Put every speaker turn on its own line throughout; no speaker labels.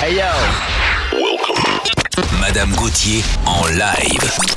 Hey yo. Welcome. Madame Gauthier en live.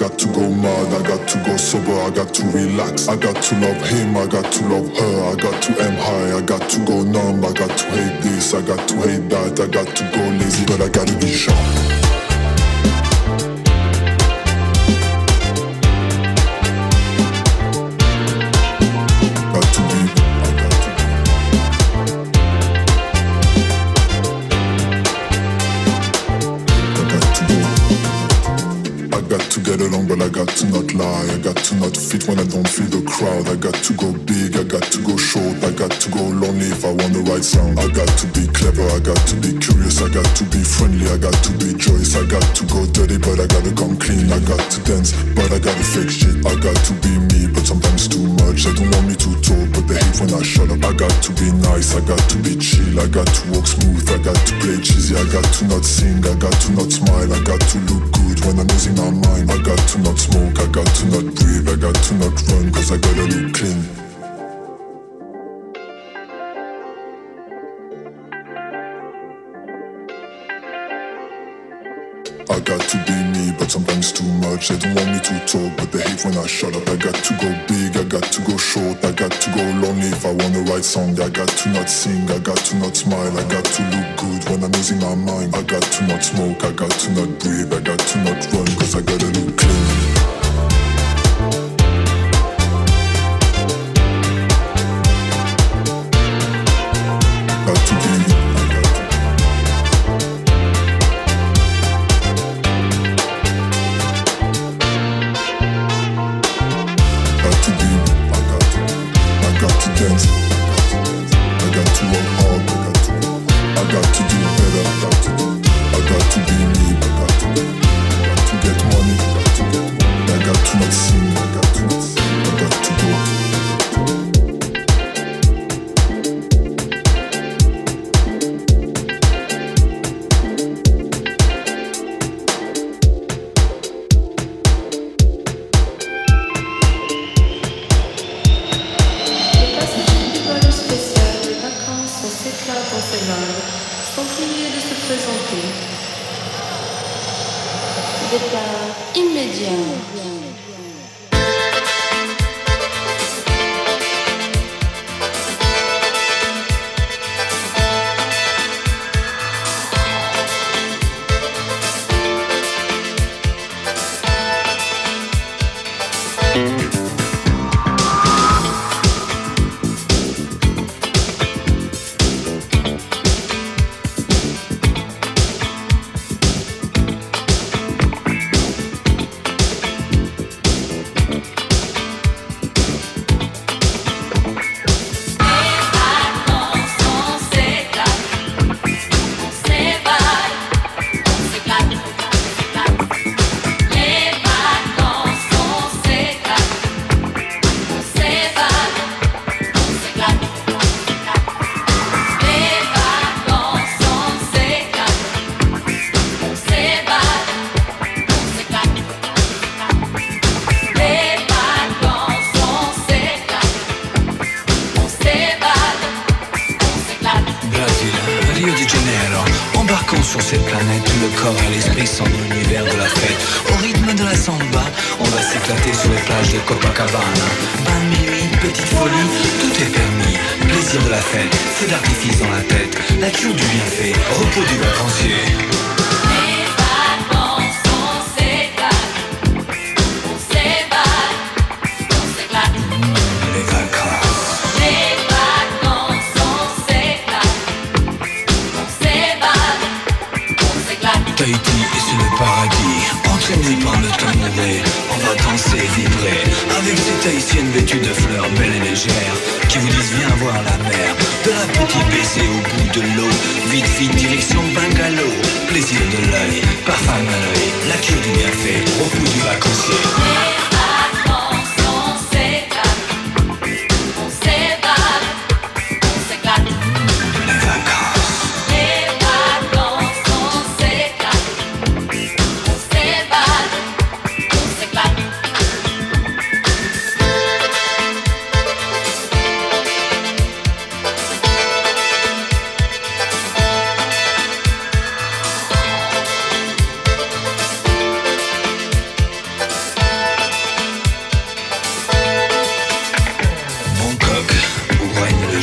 Got to go crazy crazy, I got to go mad, I got to go sober, I got to relax. I got to love him, I got to love her, I got to aim high, I got to go numb, I got to hate this, I got to hate that, I got to go lazy, but I gotta be sharp. Fake shit. I got to be me, but sometimes too much. They don't want me to talk, but they hate when I shut up. I got to be nice, I got to be chill, I got to walk smooth, I got to play cheesy, I got to not sing, I got to not smile, I got to look good when I'm losing my mind. I got to not smoke, I got to not breathe, I got to not run, cause I gotta look clean. much, they don't want me to talk, but they hate when I shut up. I got to go big, I got to go short, I got to go lonely if I wanna write song. I got to not sing, I got to not smile, I got to look good when I'm losing my mind. I got to not smoke, I got to not breathe, I got to not run, cause I gotta look clean.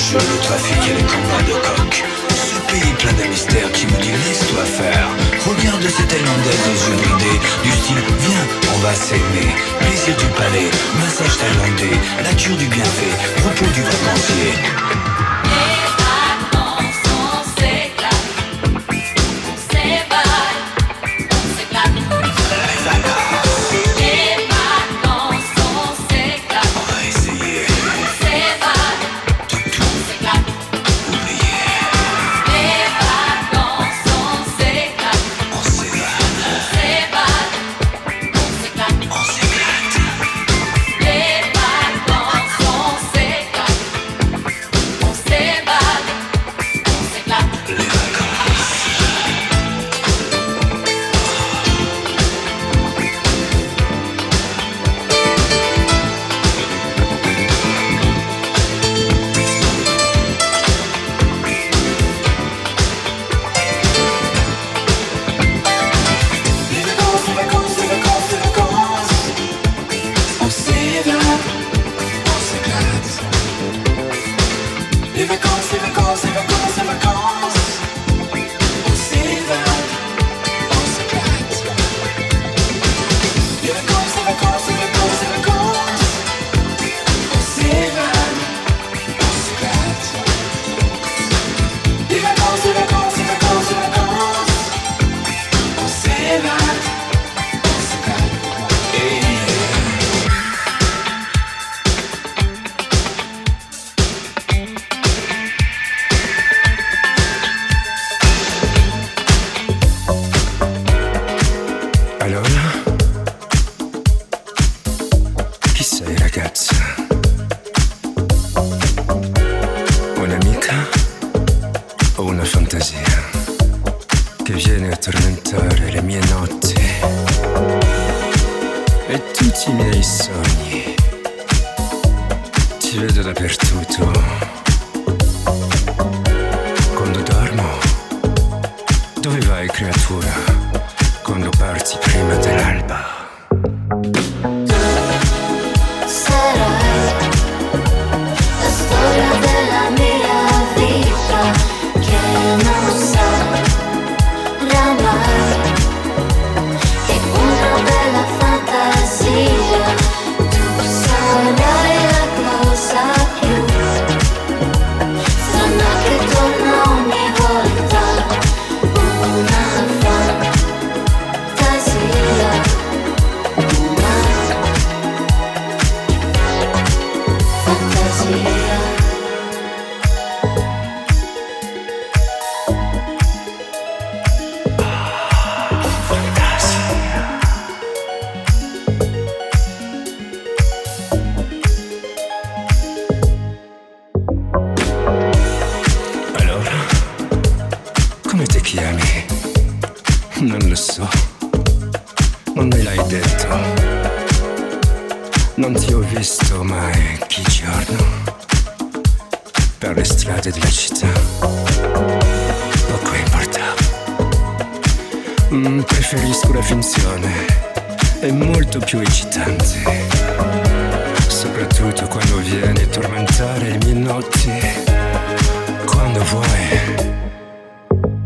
Sur le trafic et les combats de coq. Ce pays plein de mystères qui nous dit laisse-toi faire. Regarde cette Thaïlandaise aux yeux bridés Du style viens on va s'aimer. Plaisir du palais, massage thaïlandais nature du bienfait, repos du vacancier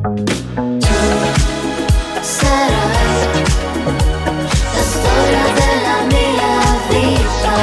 Sarai,
la storia della mia vita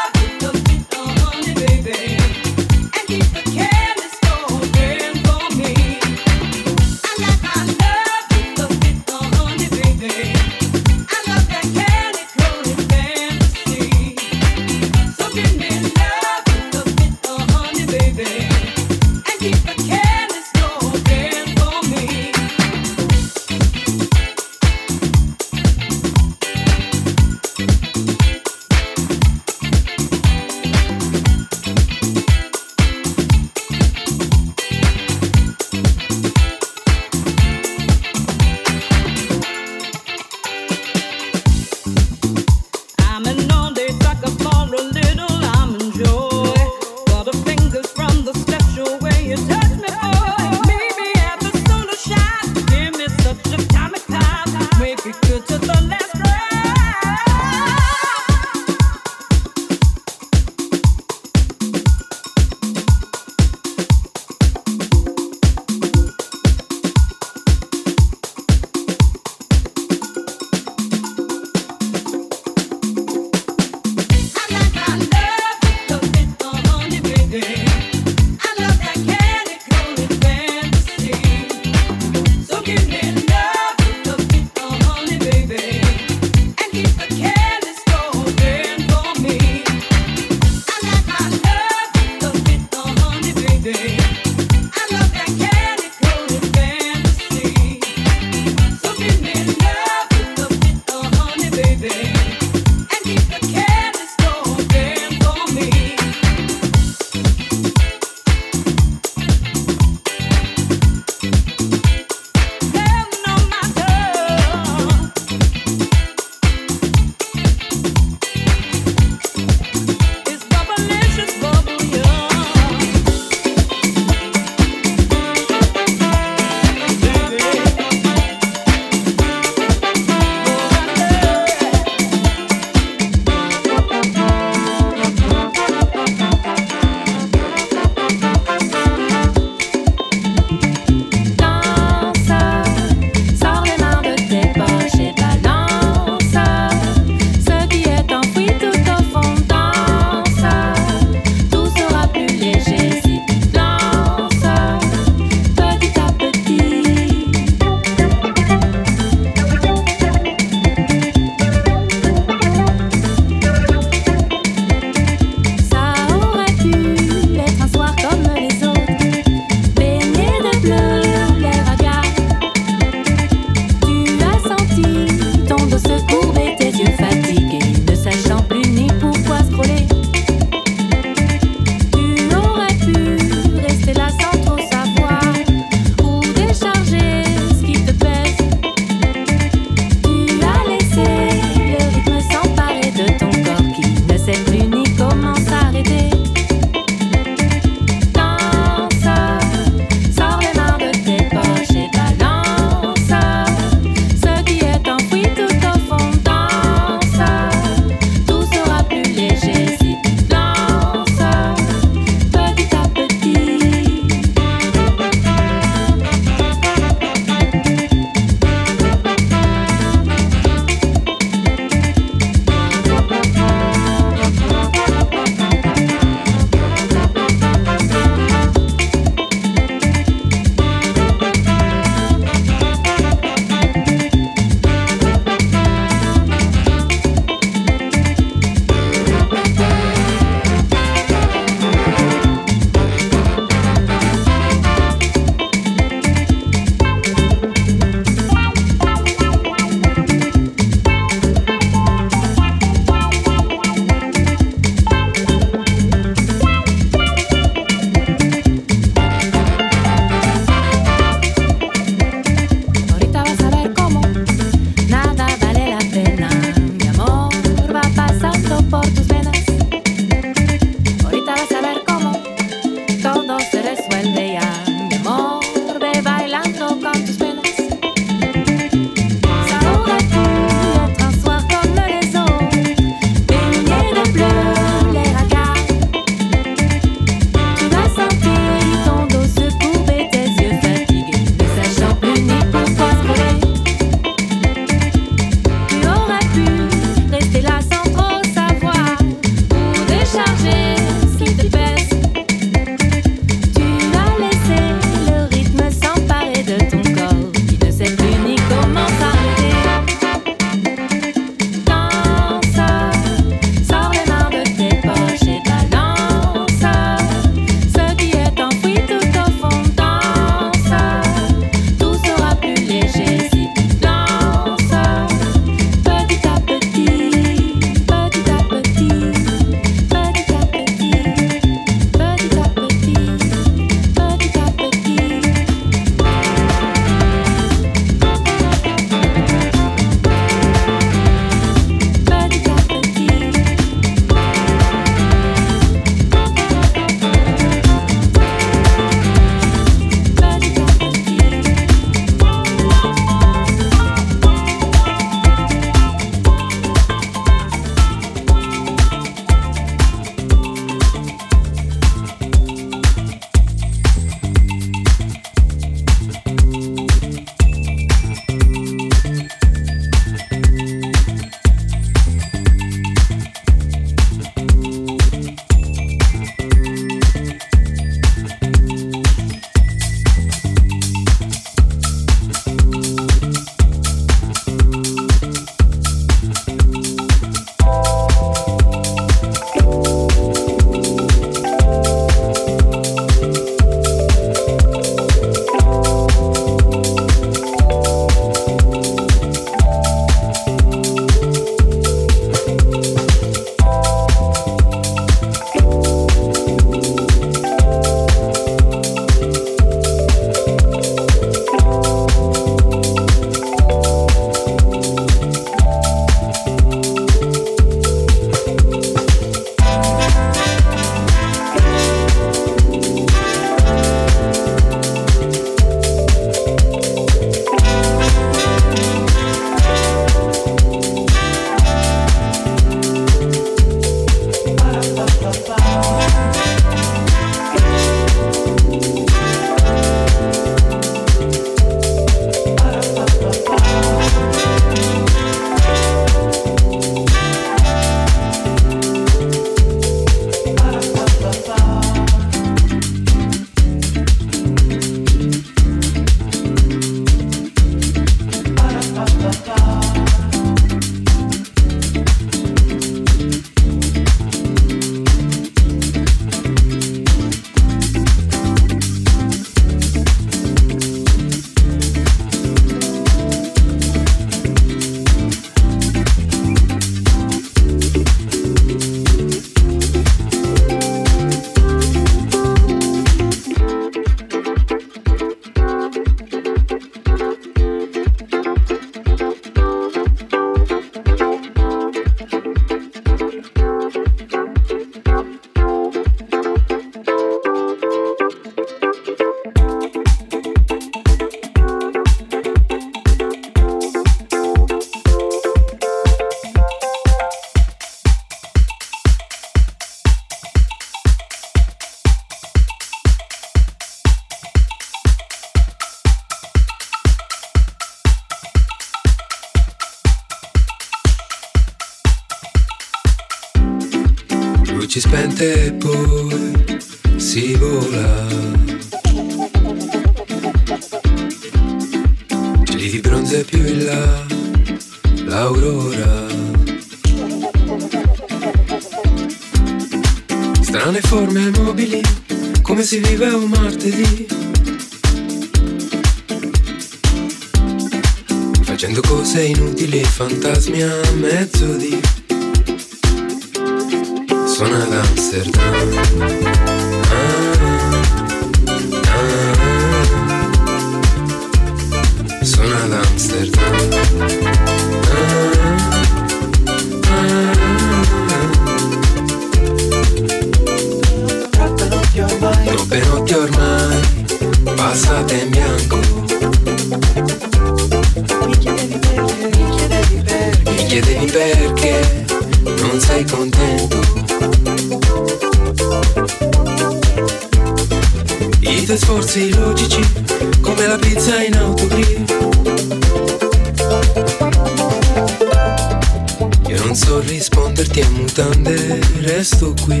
Penso risponderti
a
mutande,
resto qui.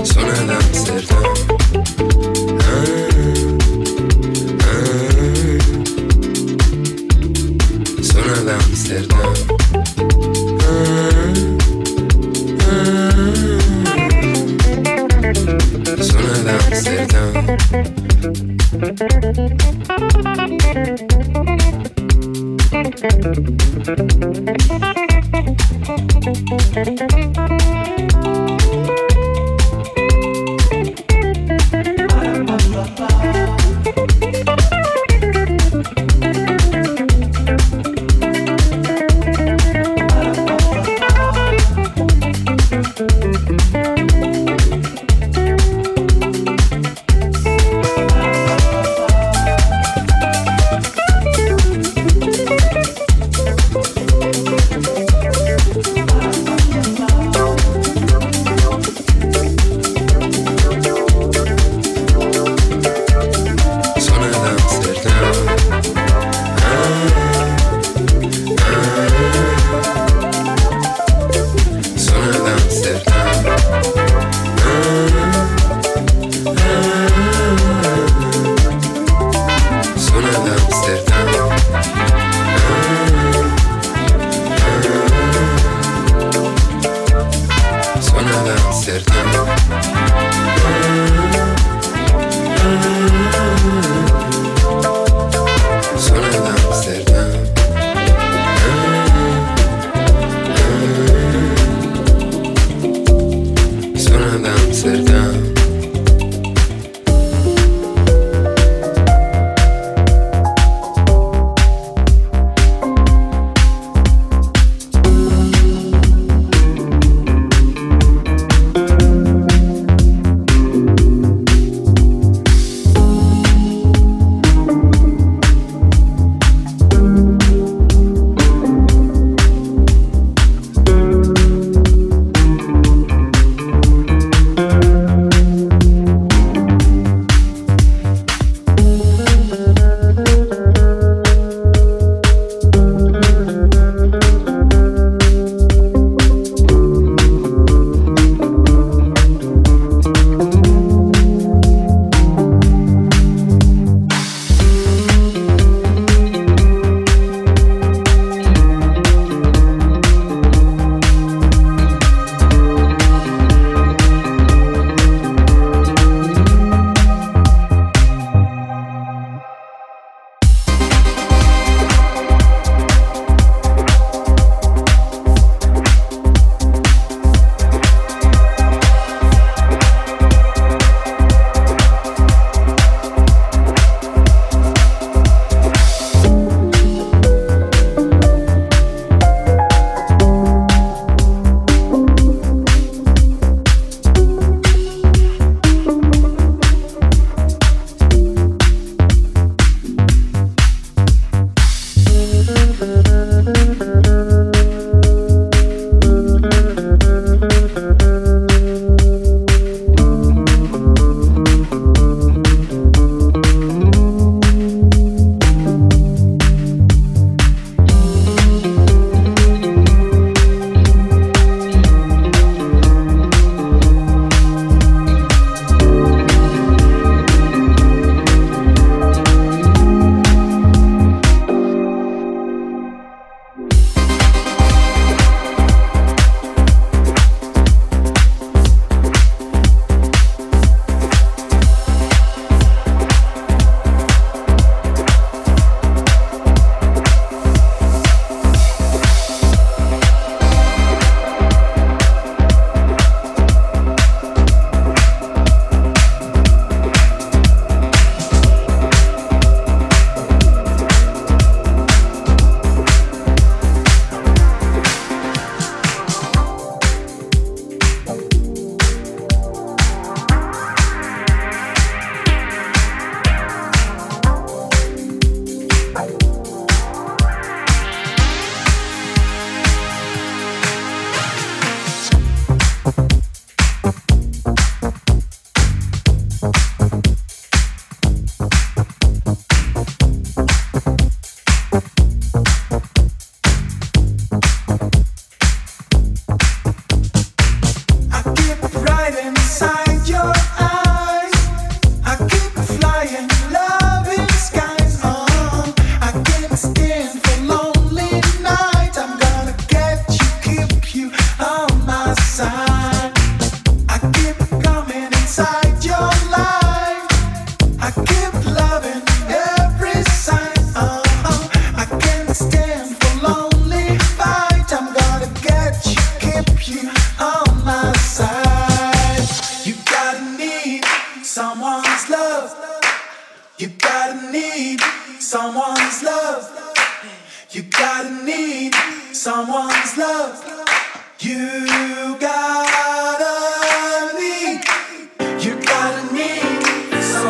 Sono ad Amsterdam. Ah.
Sono ad Amsterdam.
Ah,
Sono ad Amsterdam. Thank you. thank you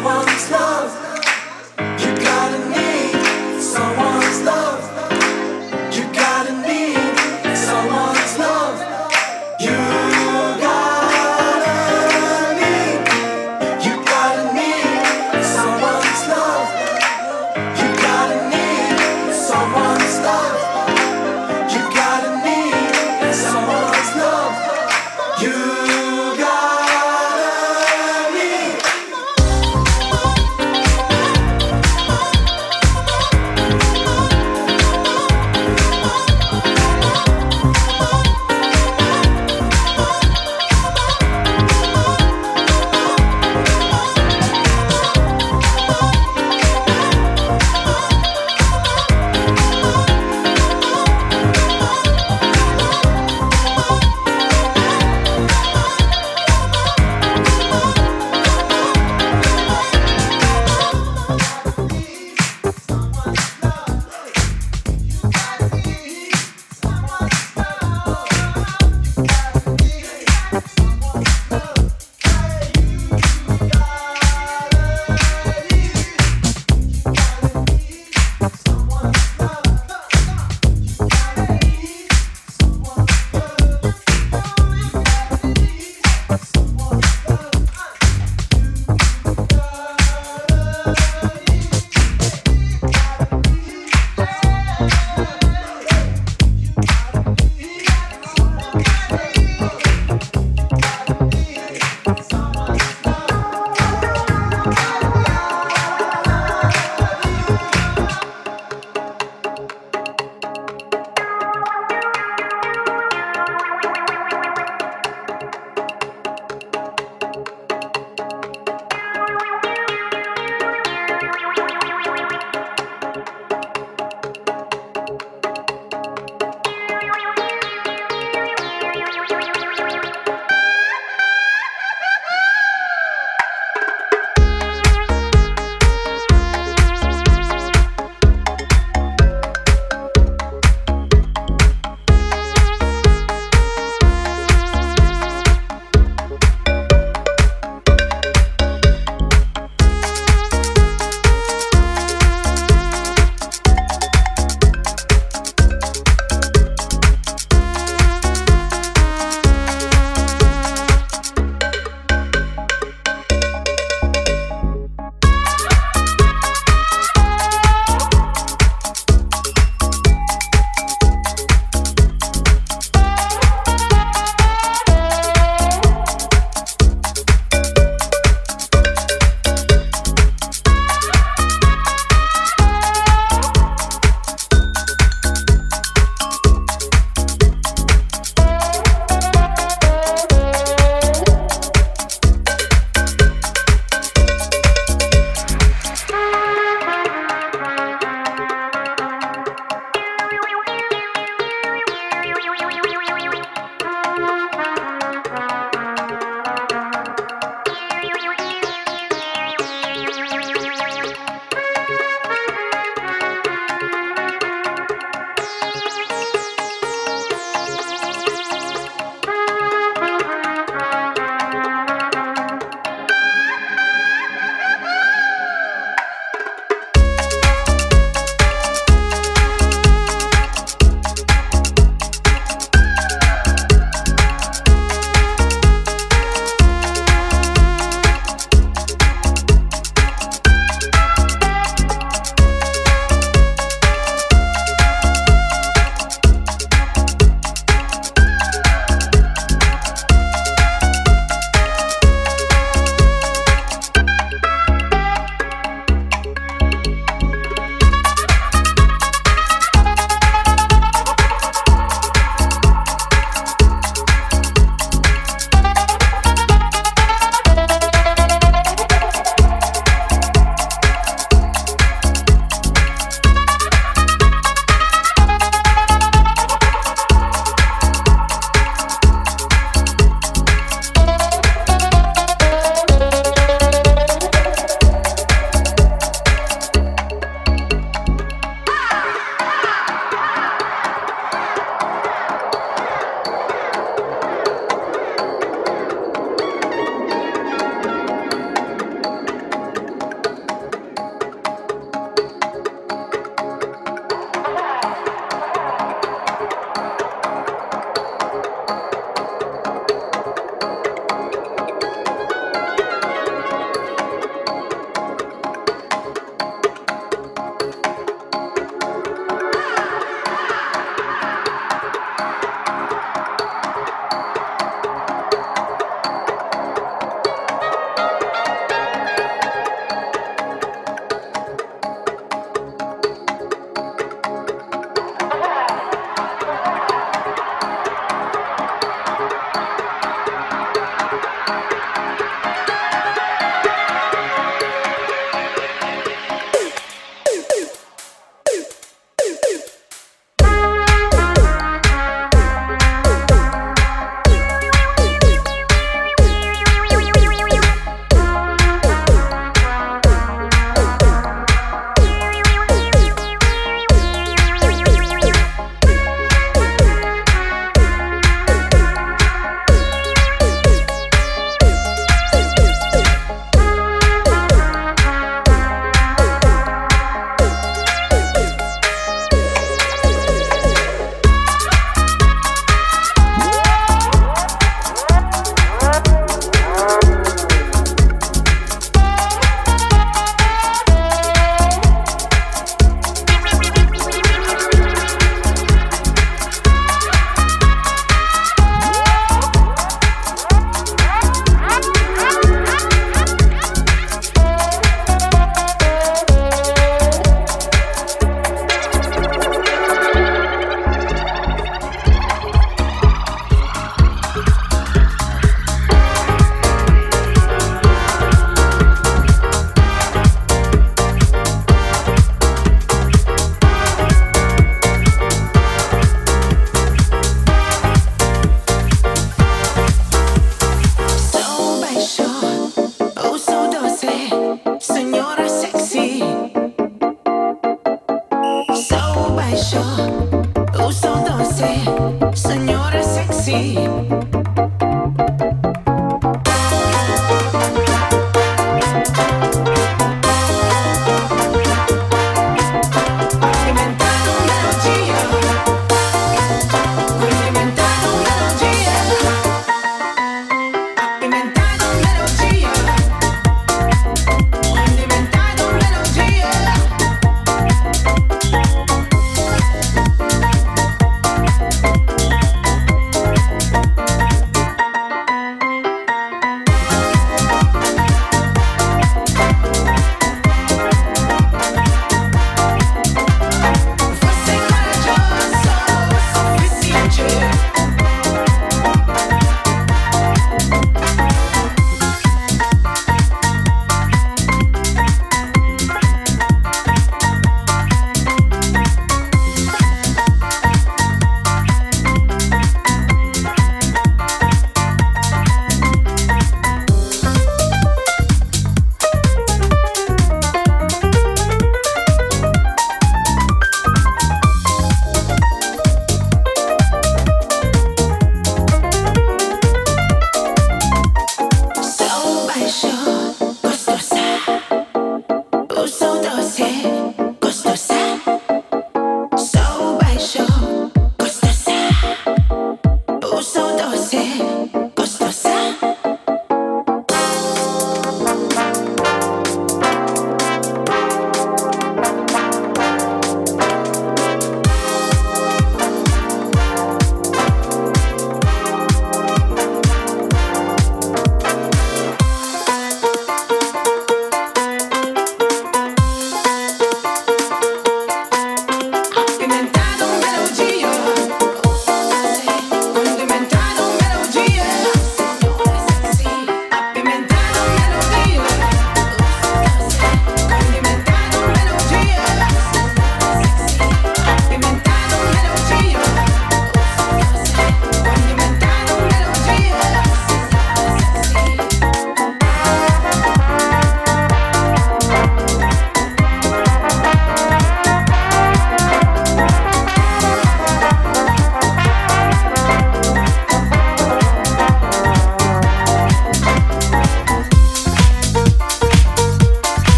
I want slow.